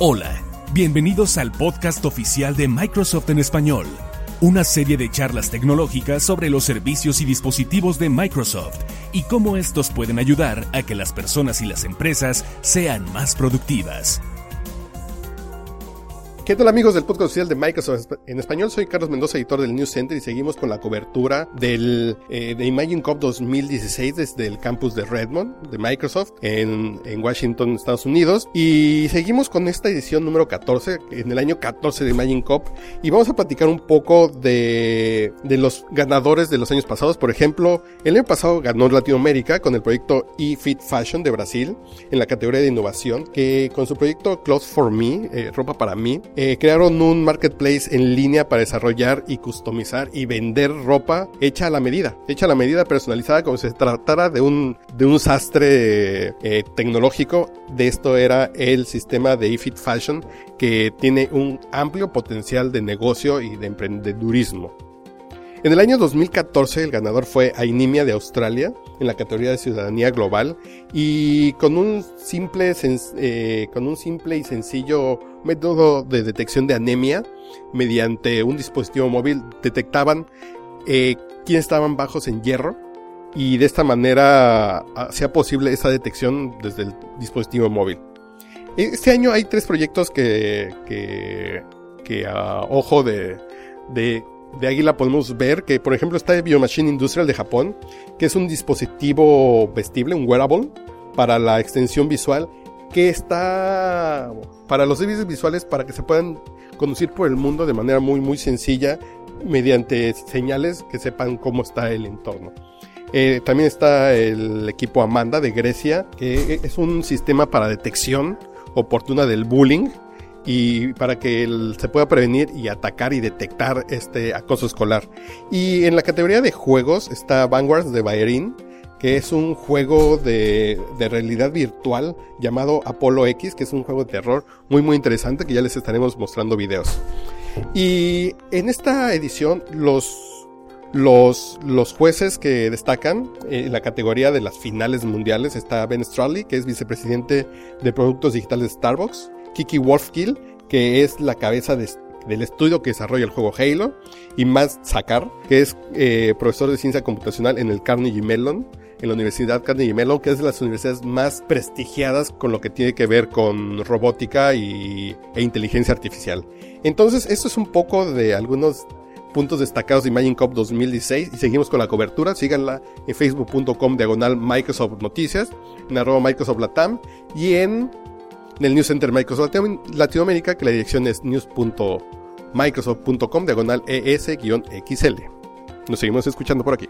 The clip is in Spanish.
Hola, bienvenidos al podcast oficial de Microsoft en español, una serie de charlas tecnológicas sobre los servicios y dispositivos de Microsoft y cómo estos pueden ayudar a que las personas y las empresas sean más productivas. ¿Qué tal amigos del podcast oficial de Microsoft en español? Soy Carlos Mendoza, editor del News Center y seguimos con la cobertura del, eh, de Imagine Cup 2016 desde el campus de Redmond de Microsoft en, en, Washington, Estados Unidos. Y seguimos con esta edición número 14, en el año 14 de Imagine Cup. Y vamos a platicar un poco de, de los ganadores de los años pasados. Por ejemplo, el año pasado ganó Latinoamérica con el proyecto eFit Fashion de Brasil en la categoría de innovación, que con su proyecto Clothes for Me, eh, ropa para mí, eh, crearon un marketplace en línea para desarrollar y customizar y vender ropa hecha a la medida, hecha a la medida personalizada como si se tratara de un, de un sastre eh, tecnológico. De esto era el sistema de eFit Fashion que tiene un amplio potencial de negocio y de emprendedurismo. En el año 2014 el ganador fue Ainimia de Australia en la categoría de ciudadanía global y con un simple, eh, con un simple y sencillo método de detección de anemia mediante un dispositivo móvil detectaban eh, estaban bajos en hierro y de esta manera hacía posible esa detección desde el dispositivo móvil. Este año hay tres proyectos que, que, que a ojo de, de de Águila podemos ver que, por ejemplo, está Biomachine Industrial de Japón, que es un dispositivo vestible, un wearable, para la extensión visual, que está para los servicios visuales para que se puedan conducir por el mundo de manera muy, muy sencilla, mediante señales que sepan cómo está el entorno. Eh, también está el equipo Amanda de Grecia, que es un sistema para detección oportuna del bullying y para que se pueda prevenir y atacar y detectar este acoso escolar. Y en la categoría de juegos está Vanguards de Bahrein, que es un juego de, de, realidad virtual llamado Apollo X, que es un juego de terror muy muy interesante que ya les estaremos mostrando videos. Y en esta edición los los, los jueces que destacan en la categoría de las finales mundiales está Ben Straley, que es vicepresidente de productos digitales de Starbucks. Kiki Wolfkill, que es la cabeza del estudio que desarrolla el juego Halo, y Matt Sakar, que es eh, profesor de ciencia computacional en el Carnegie Mellon, en la Universidad Carnegie Mellon, que es de las universidades más prestigiadas con lo que tiene que ver con robótica y, e inteligencia artificial. Entonces, esto es un poco de algunos puntos destacados de Imagine Cup 2016 y seguimos con la cobertura. Síganla en facebook.com diagonal Microsoft Noticias, en arroba Microsoft Latam y en en el News Center Microsoft Latinoamérica, que la dirección es news.microsoft.com diagonal ES-XL. Nos seguimos escuchando por aquí.